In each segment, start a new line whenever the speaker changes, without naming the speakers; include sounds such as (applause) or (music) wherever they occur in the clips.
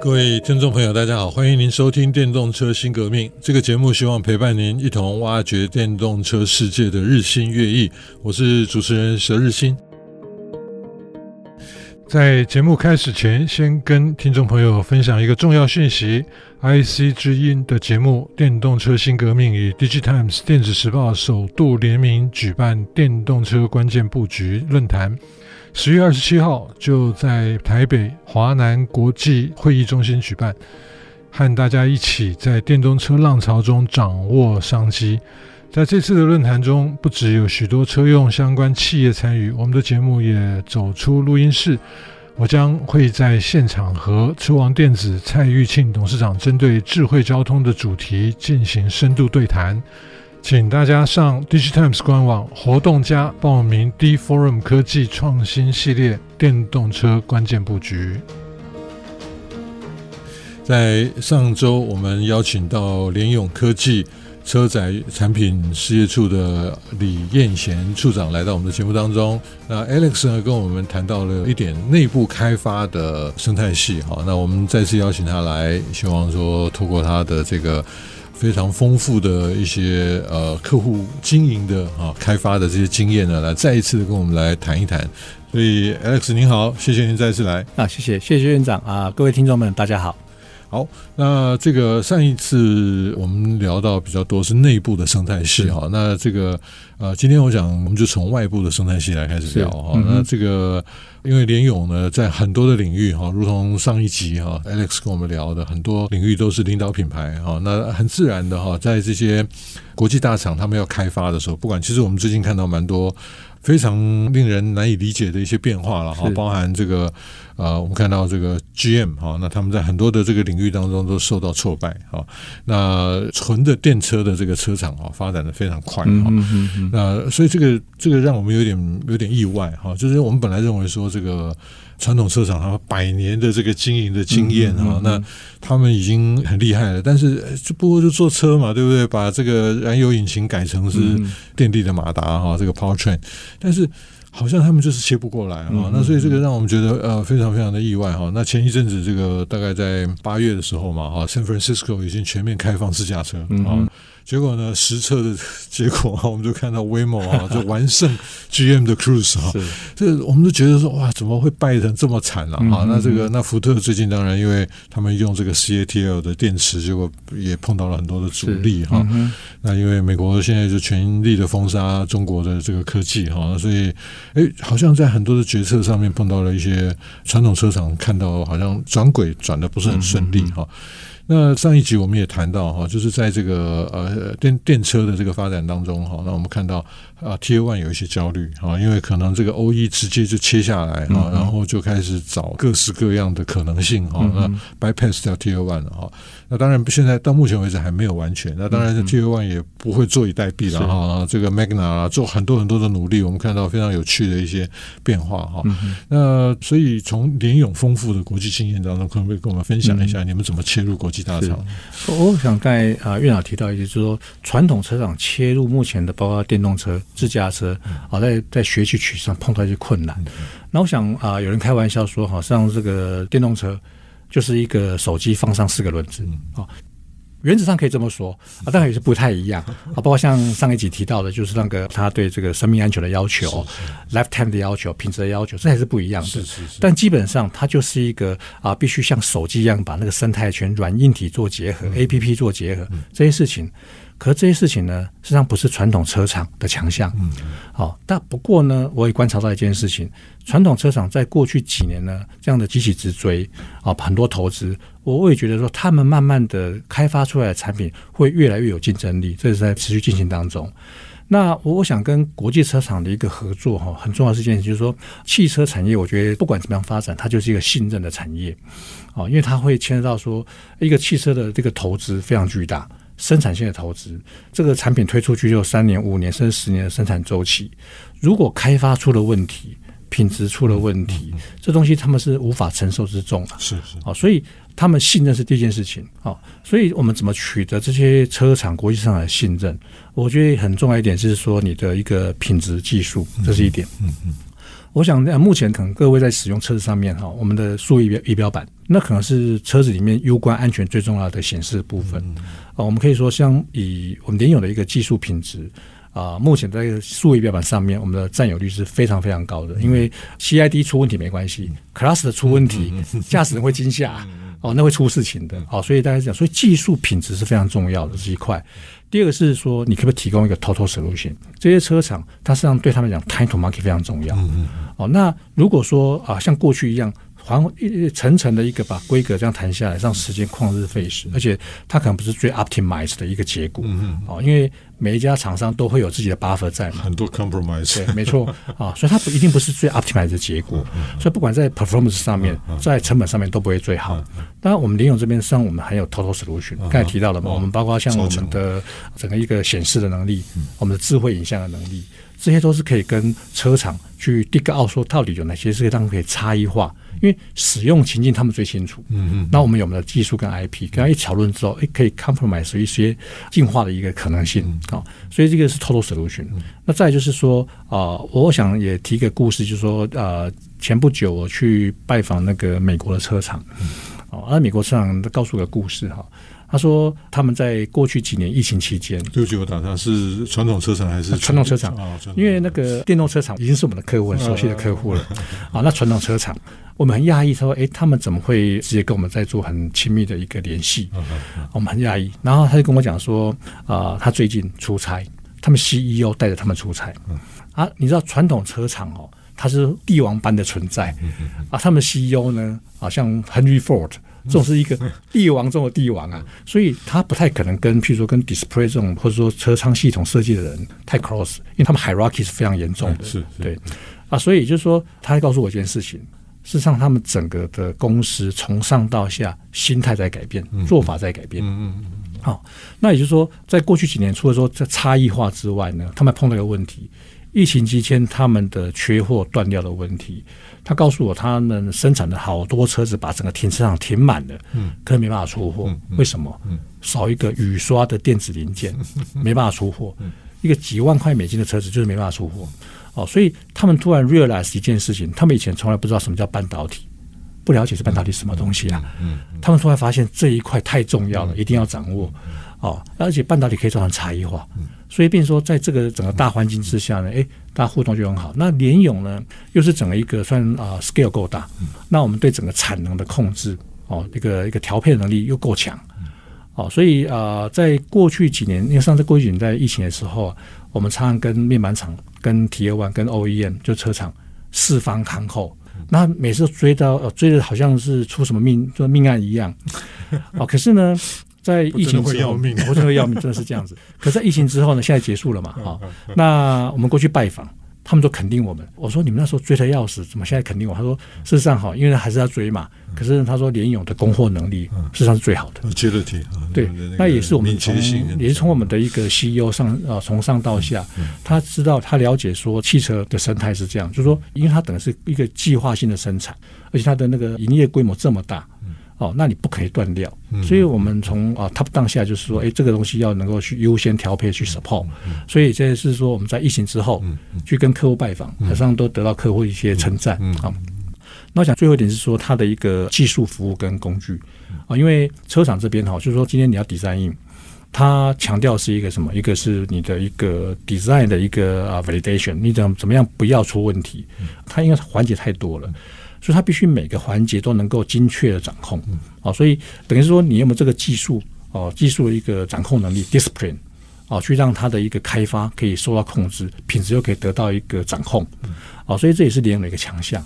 各位听众朋友，大家好，欢迎您收听《电动车新革命》这个节目，希望陪伴您一同挖掘电动车世界的日新月异。我是主持人佘日新。在节目开始前，先跟听众朋友分享一个重要讯息：IC 之音的节目《电动车新革命》与 DigiTimes 电子时报首度联名举办电动车关键布局论坛。十月二十七号就在台北华南国际会议中心举办，和大家一起在电动车浪潮中掌握商机。在这次的论坛中，不只有许多车用相关企业参与，我们的节目也走出录音室。我将会在现场和车王电子蔡玉庆董事长针对智慧交通的主题进行深度对谈。请大家上 DigiTimes 官网活动家报名 D Forum 科技创新系列电动车关键布局。在上周，我们邀请到联永科技车载产品事业处的李彦贤处长来到我们的节目当中。那 Alex 呢，跟我们谈到了一点内部开发的生态系。好，那我们再次邀请他来，希望说透过他的这个。非常丰富的一些呃客户经营的啊开发的这些经验呢，来再一次的跟我们来谈一谈。所以 Alex 您好，谢谢您再次来
啊，谢谢谢谢院长啊，各位听众们大家好。
好，那这个上一次我们聊到比较多是内部的生态系哈，那这个呃，今天我想我们就从外部的生态系来开始聊哈。嗯、那这个因为联勇呢，在很多的领域哈，如同上一集哈，Alex 跟我们聊的很多领域都是领导品牌哈，那很自然的哈，在这些国际大厂他们要开发的时候，不管其实我们最近看到蛮多。非常令人难以理解的一些变化了哈，包含这个呃，我们看到这个 GM 哈，那他们在很多的这个领域当中都受到挫败哈。那纯的电车的这个车厂啊，发展的非常快哈。那所以这个这个让我们有点有点意外哈，就是我们本来认为说这个。传统车厂它百年的这个经营的经验哈、嗯嗯嗯，那他们已经很厉害了。但是就不过就坐车嘛，对不对？把这个燃油引擎改成是电力的马达哈，这个 powertrain，但是好像他们就是切不过来啊。那所以这个让我们觉得呃非常非常的意外哈。那前一阵子这个大概在八月的时候嘛哈，San Francisco 已经全面开放自驾车啊。结果呢，实测的 (laughs) 结果啊，我们就看到 Waymo 啊，(laughs) 就完胜 GM 的 Cruise 啊，这我们都觉得说哇，怎么会败成这么惨啊？啊，那这个那福特最近当然因为他们用这个 CATL 的电池，结果也碰到了很多的阻力哈。那因为美国现在就全力的封杀中国的这个科技哈，所以哎，好像在很多的决策上面碰到了一些传统车厂，看到好像转轨转的不是很顺利哈。那上一集我们也谈到哈，就是在这个呃电电车的这个发展当中哈，那我们看到啊 Tier One 有一些焦虑啊，因为可能这个 OE 直接就切下来哈，然后就开始找各式各样的可能性哈，那 bypass 掉 Tier One 了哈。那当然，现在到目前为止还没有完全。那当然，Tier One 也不会坐以待毙了哈。这个 Magna 啊，做很多很多的努力，我们看到非常有趣的一些变化哈。那所以从联勇丰富的国际经验当中，可不可以跟我们分享一下你们怎么切入国际大厂？
我想刚才啊院长提到一些，就是说传统车厂切入目前的，包括电动车、自驾车啊，在在学习取上碰到一些困难。那我想啊，有人开玩笑说，好像这个电动车。就是一个手机放上四个轮子啊，原则上可以这么说啊，当然也是不太一样啊。包括像上一集提到的，就是那个他对这个生命安全的要求、lifetime 的要求、品质的要求，这还是不一样的。是是是。但基本上它就是一个啊，必须像手机一样把那个生态圈、软硬体做结合、APP 做结合这些事情。可是这些事情呢，实际上不是传统车厂的强项。嗯，好，但不过呢，我也观察到一件事情：传统车厂在过去几年呢，这样的急起直追啊，很多投资，我也觉得说，他们慢慢的开发出来的产品会越来越有竞争力，这是在持续进行当中。那我我想跟国际车厂的一个合作哈，很重要的一件事就是说，汽车产业，我觉得不管怎么样发展，它就是一个信任的产业啊，因为它会牵涉到说，一个汽车的这个投资非常巨大。生产线的投资，这个产品推出去就三年、五年甚至十年的生产周期，如果开发出了问题，品质出了问题，嗯嗯、这东西他们是无法承受之重的。
是是，
啊，所以他们信任是第一件事情。好，所以我们怎么取得这些车厂国际上的信任？我觉得很重要一点就是说你的一个品质技术，这是一点。嗯嗯。嗯嗯我想，目前可能各位在使用车子上面哈，我们的数位仪仪表板，那可能是车子里面攸关安全最重要的显示部分。啊，我们可以说，像以我们联友的一个技术品质啊，目前在数位仪表板上面，我们的占有率是非常非常高的。因为 CID 出问题没关系，Class 的出问题，驾驶人会惊吓哦，那会出事情的。哦，所以大家讲，所以技术品质是非常重要的这一块。第二个是说，你可不可以提供一个 total solution？这些车厂，它实际上对他们讲，time to market 非常重要。嗯嗯。哦，那如果说啊，像过去一样，还一层层的一个把规格这样谈下来，让时间旷日费时，而且它可能不是最 optimized 的一个结果。嗯嗯。哦，因为每一家厂商都会有自己的 buffer 在嘛。
很多 compromise。
对，没错。(laughs) 啊，所以它不一定不是最 optimized 的结果。所以不管在 performance 上面，在成本上面都不会最好。当然，我们联勇这边实际上我们还有 total solution。刚才提到了嘛，我们包括像我们的整个一个显示的能力，我们的智慧影像的能力。这些都是可以跟车厂去 dig out 说到底有哪些是他们可以差异化，因为使用情境他们最清楚。嗯嗯。那我们有没有技术跟 IP？跟他一讨论之后，诶，可以 compromise 一些进化的一个可能性啊。所以这个是 total solution。那再就是说啊，我想也提个故事，就是说呃，前不久我去拜访那个美国的车厂，哦，那美国车厂告诉个故事哈。他说他们在过去几年疫情期间，
六九打他是传统车厂还是
传统车厂？因为那个电动车厂已经是我们的客户，很熟悉的客户了。啊，那传统车厂，我们很讶异，他说：“哎，他们怎么会直接跟我们在做很亲密的一个联系？”我们很讶异。然后他就跟我讲说：“啊，他最近出差，他们 CEO 带着他们出差。啊，你知道传统车厂哦，它是帝王般的存在。啊，他们 CEO 呢，啊，像 Henry Ford。”这种是一个帝王中的帝王啊，所以他不太可能跟，譬如说跟 display 这种或者说车舱系统设计的人太 close，因为他们 hierarchy 是非常严重的。是，对啊，所以就是说，他还告诉我一件事情，事实上他们整个的公司从上到下心态在改变，做法在改变。嗯嗯嗯。好，那也就是说，在过去几年，除了说在差异化之外呢，他们碰到一个问题。疫情期间，他们的缺货断掉的问题，他告诉我，他们生产的好多车子把整个停车场停满了，嗯，可能没办法出货，为什么？嗯，少一个雨刷的电子零件，嗯、没办法出货，嗯、一个几万块美金的车子就是没办法出货，哦，所以他们突然 realize 一件事情，他们以前从来不知道什么叫半导体，不了解是半导体什么东西啊，嗯，嗯他们突然发现这一块太重要了，嗯、一定要掌握，哦，而且半导体可以造成差异化。嗯。所以，变说，在这个整个大环境之下呢，诶，大家互动就很好。那联咏呢，又是整个一个算啊 scale 够大，那我们对整个产能的控制哦，一个一个调配能力又够强，哦，所以啊，在过去几年，因为上次过去几年在疫情的时候，我们常常跟面板厂、跟 Tier One、跟 OEM 就车厂四方看后，那每次追到追的好像是出什么命，就命案一样，(laughs) 哦，可是呢。在疫情之后，我真的会要命，真的是这样子。(laughs) 可是在疫情之后呢，现在结束了嘛？好，那我们过去拜访，他们都肯定我们。我说你们那时候追的要死，怎么现在肯定我？他说事实上好，因为还是要追嘛。可是他说联勇的供货能力事实上是最好的。对，那也是我们从也是从我们的一个 CEO 上啊，从上到下，他知道他了解说汽车的生态是这样，就是说，因为他等于是一个计划性的生产，而且他的那个营业规模这么大。哦，那你不可以断掉，所以我们从啊 top down 下就是说，哎，这个东西要能够去优先调配去 support，所以这是说我们在疫情之后去跟客户拜访，好像都得到客户一些称赞。啊。那我想最后一点是说，它的一个技术服务跟工具。啊，因为车厂这边哈，就是说今天你要 design，它强调是一个什么？一个是你的一个 design 的一个啊 validation，你怎怎么样不要出问题？它因为环节太多了。所以它必须每个环节都能够精确的掌控，啊，所以等于是说你有没有这个技术哦，技术的一个掌控能力 discipline 哦，去让它的一个开发可以受到控制，品质又可以得到一个掌控，啊，所以这也是联咏的一个强项，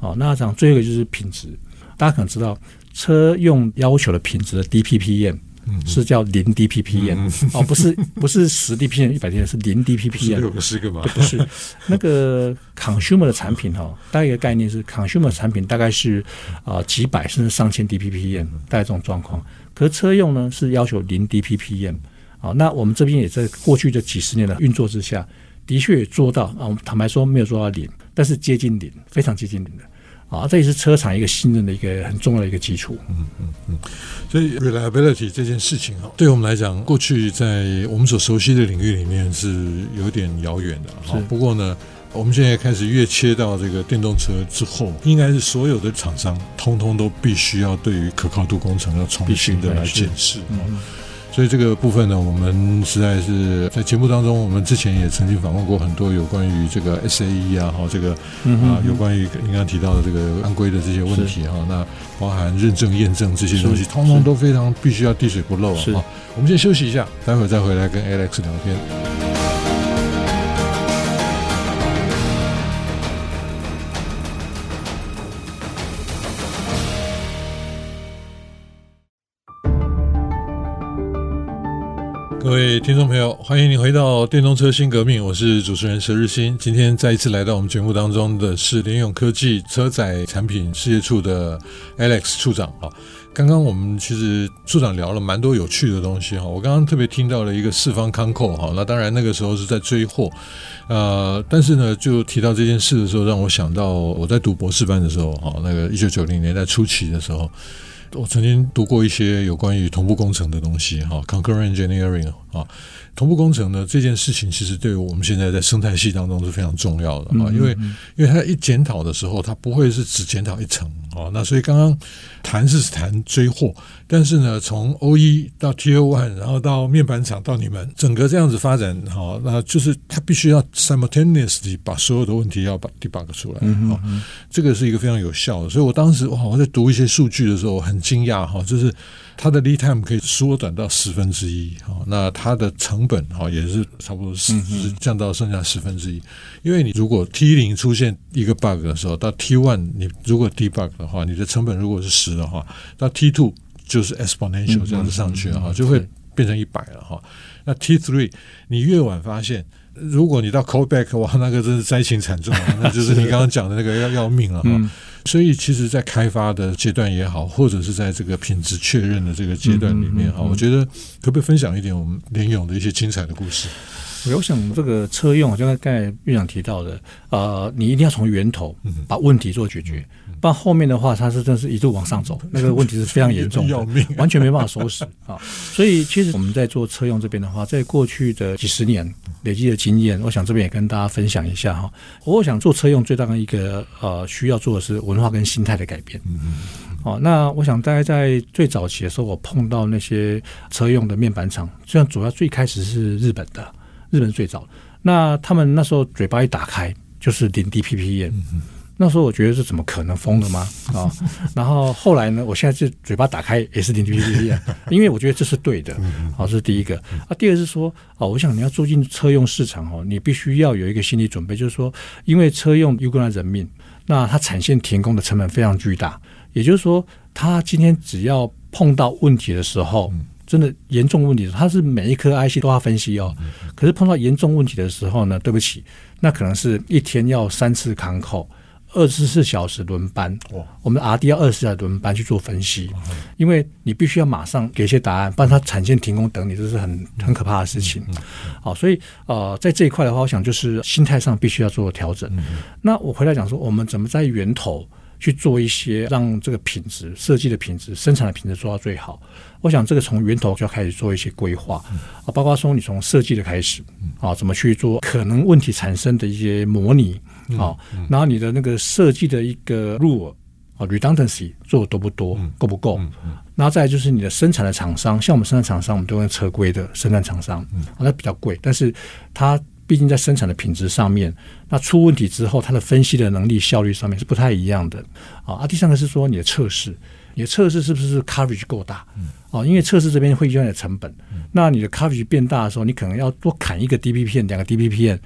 哦，那讲最后一个就是品质，大家可能知道车用要求的品质的 DPPM 是叫零 DPPM 哦，不是不是十 DPPM 一百天是零 DPPM
六个十个嘛？
不是那个 consumer 的产品哈，大概一个概念是 consumer 产品大概是啊几百甚至上千 DPPM 大概这种状况，可是车用呢是要求零 DPPM 啊，那我们这边也在过去的几十年的运作之下，的确也做到啊，我们坦白说没有做到零，但是接近零，非常接近零的。啊，这也是车厂一个信任的一个很重要的一个基础。
嗯嗯嗯，所以 reliability 这件事情啊，对我们来讲，过去在我们所熟悉的领域里面是有点遥远的。哈，不过呢，我们现在开始越切到这个电动车之后，应该是所有的厂商通通都必须要对于可靠度工程要重新的来检视。嗯。所以这个部分呢，我们实在是在节目当中，我们之前也曾经访问过很多有关于这个 SAE 啊，哈，这个啊，有关于您刚刚提到的这个安规的这些问题哈，那包含认证、验证这些东西，通通都非常必须要滴水不漏啊。好，我们先休息一下，待会儿再回来跟 Alex 聊天。各位听众朋友，欢迎你回到电动车新革命，我是主持人佘日新。今天再一次来到我们节目当中的是联咏科技车载产品事业处的 Alex 处长。哈，刚刚我们其实处长聊了蛮多有趣的东西哈。我刚刚特别听到了一个四方康扣哈，那当然那个时候是在追货，呃，但是呢，就提到这件事的时候，让我想到我在读博士班的时候哈，那个一九九零年代初期的时候。我曾经读过一些有关于同步工程的东西，哈，concurrent engineering 啊，同步工程呢，这件事情其实对于我们现在在生态系当中是非常重要的啊，因为因为它一检讨的时候，它不会是只检讨一层啊，那所以刚刚谈是谈追货，但是呢，从 OE 到 Tier One，然后到面板厂到你们整个这样子发展，哈，那就是它必须要 simultaneously 把所有的问题要把 debug 出来啊，这个是一个非常有效的，所以我当时哇，我在读一些数据的时候很惊讶哈，就是。它的 lead time 可以缩短到十分之一，哈，那它的成本哈也是差不多是是降到剩下十分之一。因为你如果 T 零出现一个 bug 的时候，到 T one 你如果 debug 的话，你的成本如果是十的话，到 T two 就是 exponential 这样子上去了哈，就会变成一百了哈。那 T three 你越晚发现。如果你到 callback 哇，那个真是灾情惨重啊！那就是你刚刚讲的那个要要命了哈。嗯、所以其实，在开发的阶段也好，或者是在这个品质确认的这个阶段里面哈，我觉得可不可以分享一点我们联勇的一些精彩的故事？
我想这个车用，就像刚才院长提到的，呃，你一定要从源头把问题做解决。不然后面的话，它是真是一路往上走，(laughs) 那个问题是非常严重的，完全没办法收拾 (laughs) 啊。所以其实我们在做车用这边的话，在过去的几十年累积的经验，我想这边也跟大家分享一下哈。我想做车用最大的一个呃需要做的是文化跟心态的改变。哦，那我想大概在最早期的时候，我碰到那些车用的面板厂，虽然主要最开始是日本的，日本最早，那他们那时候嘴巴一打开就是零 DPPM。那时候我觉得这怎么可能疯了吗？(laughs) 啊，然后后来呢，我现在是嘴巴打开也是零 DPPM，(laughs) 因为我觉得这是对的。好，这是第一个。啊，第二是说，哦，我想你要做进车用市场哦，你必须要有一个心理准备，就是说，因为车用攸关人命，那它产线停工的成本非常巨大。也就是说，它今天只要碰到问题的时候，真的严重问题，它是每一颗 IC 都要分析哦。可是碰到严重问题的时候呢，对不起，那可能是一天要三次看扣。二十四小时轮班，我们 R&D 要二十四小时轮班去做分析，因为你必须要马上给一些答案，不然它产线停工等你，这是很很可怕的事情。好，所以呃，在这一块的话，我想就是心态上必须要做调整。那我回来讲说，我们怎么在源头去做一些让这个品质设计的品质、生产的品质做到最好？我想这个从源头就要开始做一些规划啊，包括说你从设计的开始啊，怎么去做可能问题产生的一些模拟。啊，然后你的那个设计的一个 rule 啊，redundancy 做的多不多，够不够？然后再来就是你的生产的厂商，像我们生产厂商，我们都用车规的生产厂商，啊，那比较贵，但是它毕竟在生产的品质上面，那出问题之后，它的分析的能力效率上面是不太一样的。啊。啊，第三个是说你的测试，你的测试是不是 coverage 够大？啊，因为测试这边会用你的成本，那你的 coverage 变大的时候，你可能要多砍一个 DPPM，两个 DPPM。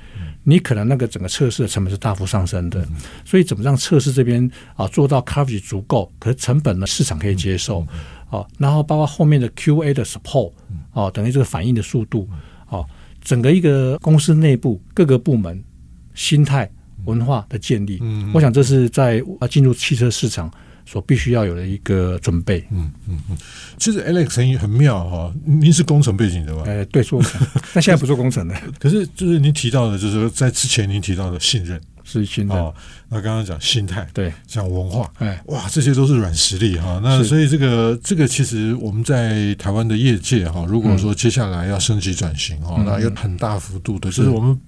你可能那个整个测试的成本是大幅上升的，所以怎么让测试这边啊做到 coverage 足够，可是成本呢市场可以接受。哦，然后包括后面的 QA 的 support，哦，等于这个反应的速度，哦，整个一个公司内部各个部门心态文化的建立，嗯，我想这是在啊进入汽车市场所必须要有的一个准备。
嗯嗯嗯，其实 Alex 很很妙哈，您是工程背景的吧？
呃，对，做工程，但现在不做工程的。(laughs)
可是就是您提到的，就是在之前您提到的信任。
是心态哦，
那刚刚讲心态，
对，
讲文化，哎，哇，这些都是软实力哈。那所以这个这个其实我们在台湾的业界哈，如果说接下来要升级转型哈，那有很大幅度的，就是我们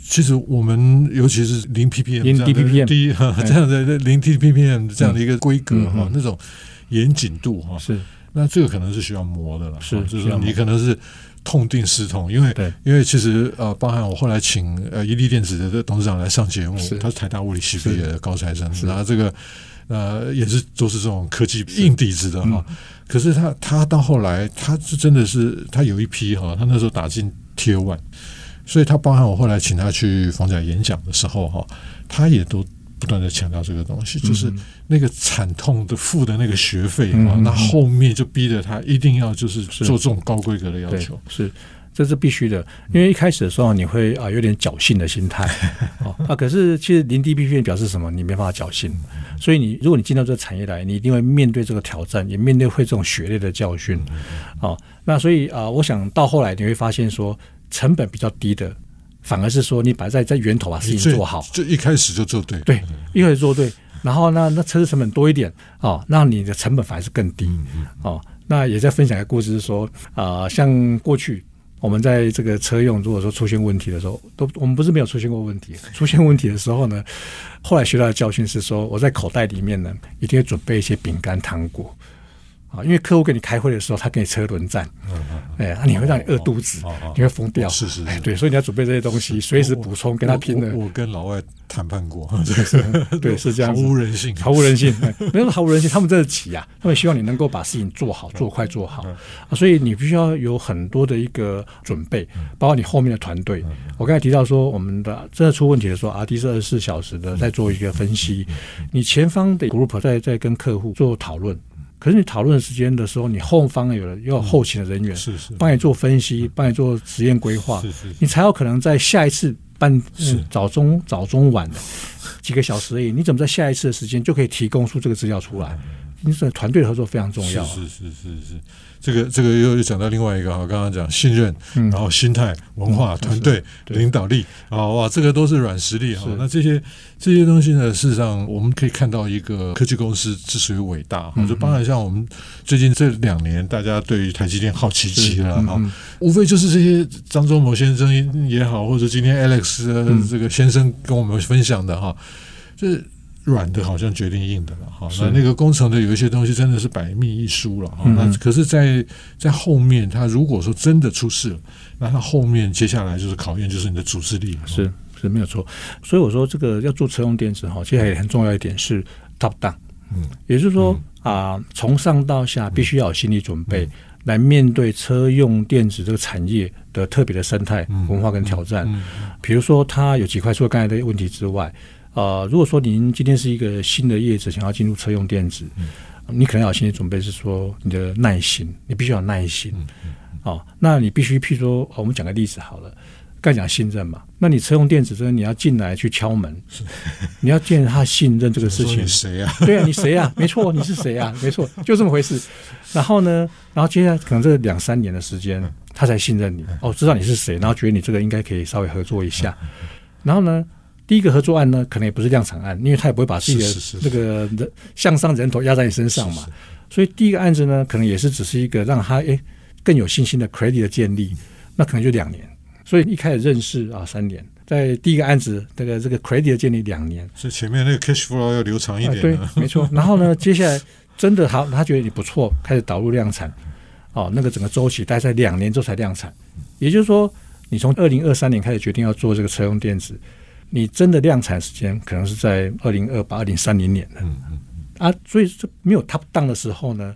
其实我们尤其是零 ppm
零 ppm
低这样的 (laughs) 零 ppm 这样的一个规格哈，那种严谨度哈，
是，
那这个可能是需要磨的了，
是，
就是你可能是。痛定思痛，因为对因为其实呃，包含我后来请呃一利电子的董事长来上节目，是他是台大物理系毕业的高材生，然后这个呃也是都是这种科技硬底子的哈。嗯、可是他他到后来他是真的是他有一批哈，他那时候打进 Tier One，所以他包含我后来请他去逢甲演讲的时候哈，他也都。不断的强调这个东西，就是那个惨痛的付的那个学费啊，那后面就逼着他一定要就是做这种高规格的要求，
是这是必须的。因为一开始的时候你会啊有点侥幸的心态 (laughs) 啊，可是其实零 ppm 表示什么？你没办法侥幸，所以你如果你进到这个产业来，你一定会面对这个挑战，也面对会这种血泪的教训啊。那所以啊，我想到后来你会发现说，成本比较低的。反而是说，你把在在源头把事情做好，
就一开始就做对，
对，一开始做对，然后呢，那车子成本多一点哦，那你的成本反而是更低哦。那也在分享一个故事，是说啊、呃，像过去我们在这个车用，如果说出现问题的时候，都我们不是没有出现过问题，出现问题的时候呢，后来学到的教训是说，我在口袋里面呢，一定要准备一些饼干糖果。啊，因为客户跟你开会的时候，他给你车轮战，哎，那你会让你饿肚子，你会疯掉。
是是，
哎，对，所以你要准备这些东西，随时补充，跟他拼的。
我跟老外谈判过，(laughs) (laughs)
对，是这样，
毫无人性，
毫无人性，(laughs) 没有毫无人性，他们真的急啊，他们希望你能够把事情做好，做快，做好。所以你必须要有很多的一个准备，包括你后面的团队。我刚才提到说，我们的真的出问题的时候，RD 是二十四小时的在做一个分析，你前方的 group 在在跟客户做讨论。可是你讨论时间的时候，你后方有了要后勤的人员，是是，帮你做分析，帮你做实验规划，是是，你才有可能在下一次办早中早中晚的几个小时而已，你怎么在下一次的时间就可以提供出这个资料出来？你说团队合作非常重要，
是是是是是。这个这个又又讲到另外一个哈，刚刚讲信任，然后心态、文化、团队、领导力啊，哇，这个都是软实力哈。那这些这些东西呢，事实上我们可以看到一个科技公司之所以伟大，就包含像我们最近这两年，大家对于台积电好奇极了哈，无非就是这些张忠谋先生也好，或者今天 Alex 这个先生跟我们分享的哈，就是。软的好像决定硬的了哈，那那个工程的有一些东西真的是百密一疏了哈。那可是在，在在后面，他如果说真的出事了，那他后面接下来就是考验，就是你的组织力。
是是没有错。所以我说，这个要做车用电子哈，其实也很重要一点是 top down，嗯，也就是说啊，从上到下必须要有心理准备，来面对车用电子这个产业的特别的生态文化跟挑战。比如说，它有几块，除了刚才的问题之外。呃，如果说您今天是一个新的业者，想要进入车用电子，嗯、你可能要有心理准备，是说你的耐心，你必须要有耐心。哦，那你必须，譬如说，我们讲个例子好了，刚讲信任嘛，那你车用电子，这个你要进来去敲门，你要建立他信任这个事情。
你谁啊？
对啊，你谁啊？(laughs) 没错，你是谁啊？没错，就这么回事。然后呢，然后接下来可能这两三年的时间，他才信任你，哦，知道你是谁，然后觉得你这个应该可以稍微合作一下，然后呢？第一个合作案呢，可能也不是量产案，因为他也不会把自己的那个人向上人头压在你身上嘛。是是是，所以第一个案子呢，可能也是只是一个让他诶更有信心的 credit 的建立，那可能就两年。所以一开始认识啊三年，在第一个案子这个这个 credit 的建立两年，
所以前面那个 cash flow 要留长一点。
对，没错。(laughs) 然后呢，接下来真的好，他觉得你不错，开始导入量产，哦，那个整个周期大概在两年之后才量产。也就是说，你从二零二三年开始决定要做这个车用电子。你真的量产时间可能是在二零二八、二零三零年的，嗯嗯啊，所以这没有 top down 的时候呢，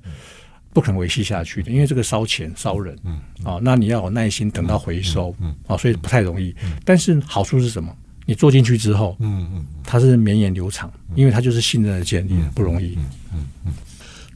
不可能维系下去的，因为这个烧钱烧人，嗯啊，那你要有耐心等到回收，嗯啊，所以不太容易。但是好处是什么？你做进去之后，嗯嗯，它是绵延流长，因为它就是信任的建立，不容易。嗯嗯。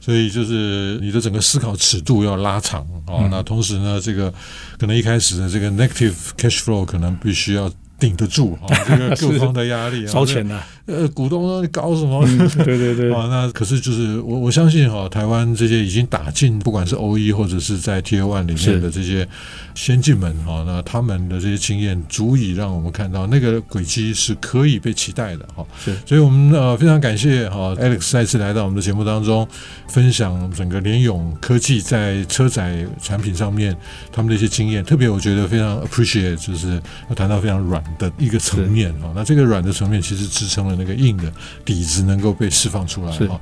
所以就是你的整个思考尺度要拉长啊、嗯。那同时呢，这个可能一开始的这个 negative cash flow 可能必须要顶得住 (laughs) 啊，这个各方的压力啊，(laughs)
烧钱的。
呃，股东说你搞什么？
嗯、对对对 (laughs)
啊，那可是就是我我相信哈，台湾这些已经打进，不管是 OE 或者是在 Tier One 里面的这些先进们哈，那他们的这些经验足以让我们看到那个轨迹是可以被期待的哈。
是，
所以我们呃非常感谢哈 Alex 再次来到我们的节目当中，分享整个联咏科技在车载产品上面他们的一些经验，特别我觉得非常 appreciate，就是要谈到非常软的一个层面哈。那这个软的层面其实支撑了。那个硬的底子能够被释放出来哈，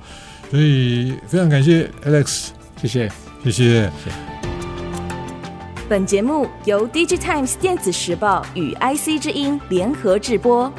所以非常感谢 Alex，
谢谢，
谢谢。
本节目由 DigiTimes 电子时报与 IC 之音联合制播。